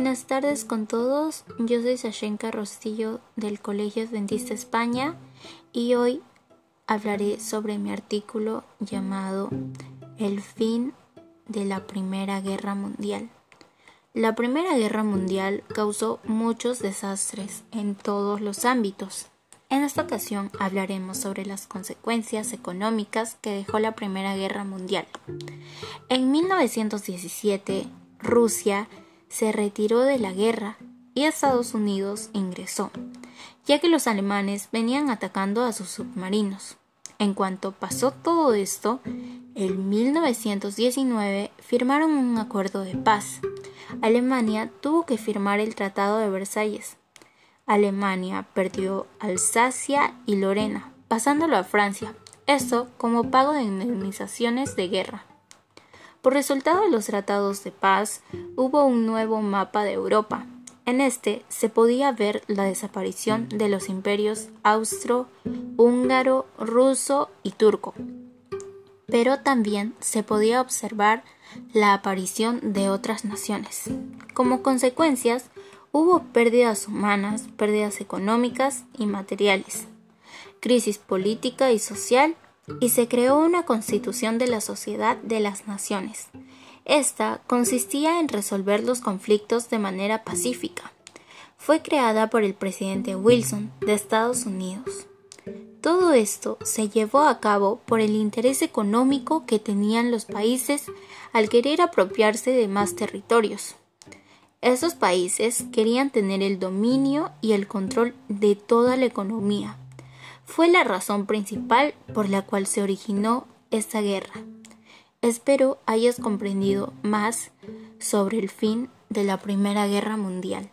Buenas tardes con todos, yo soy Sashenka Rostillo del Colegio Adventista España y hoy hablaré sobre mi artículo llamado El fin de la Primera Guerra Mundial. La Primera Guerra Mundial causó muchos desastres en todos los ámbitos. En esta ocasión hablaremos sobre las consecuencias económicas que dejó la Primera Guerra Mundial. En 1917, Rusia se retiró de la guerra y Estados Unidos ingresó, ya que los alemanes venían atacando a sus submarinos. En cuanto pasó todo esto, en 1919 firmaron un acuerdo de paz. Alemania tuvo que firmar el Tratado de Versalles, Alemania perdió Alsacia y Lorena, pasándolo a Francia, esto como pago de indemnizaciones de guerra. Por resultado de los tratados de paz, hubo un nuevo mapa de Europa. En este se podía ver la desaparición de los imperios austro, húngaro, ruso y turco. Pero también se podía observar la aparición de otras naciones. Como consecuencias, Hubo pérdidas humanas, pérdidas económicas y materiales, crisis política y social, y se creó una constitución de la Sociedad de las Naciones. Esta consistía en resolver los conflictos de manera pacífica. Fue creada por el presidente Wilson de Estados Unidos. Todo esto se llevó a cabo por el interés económico que tenían los países al querer apropiarse de más territorios. Estos países querían tener el dominio y el control de toda la economía. Fue la razón principal por la cual se originó esta guerra. Espero hayas comprendido más sobre el fin de la Primera Guerra Mundial.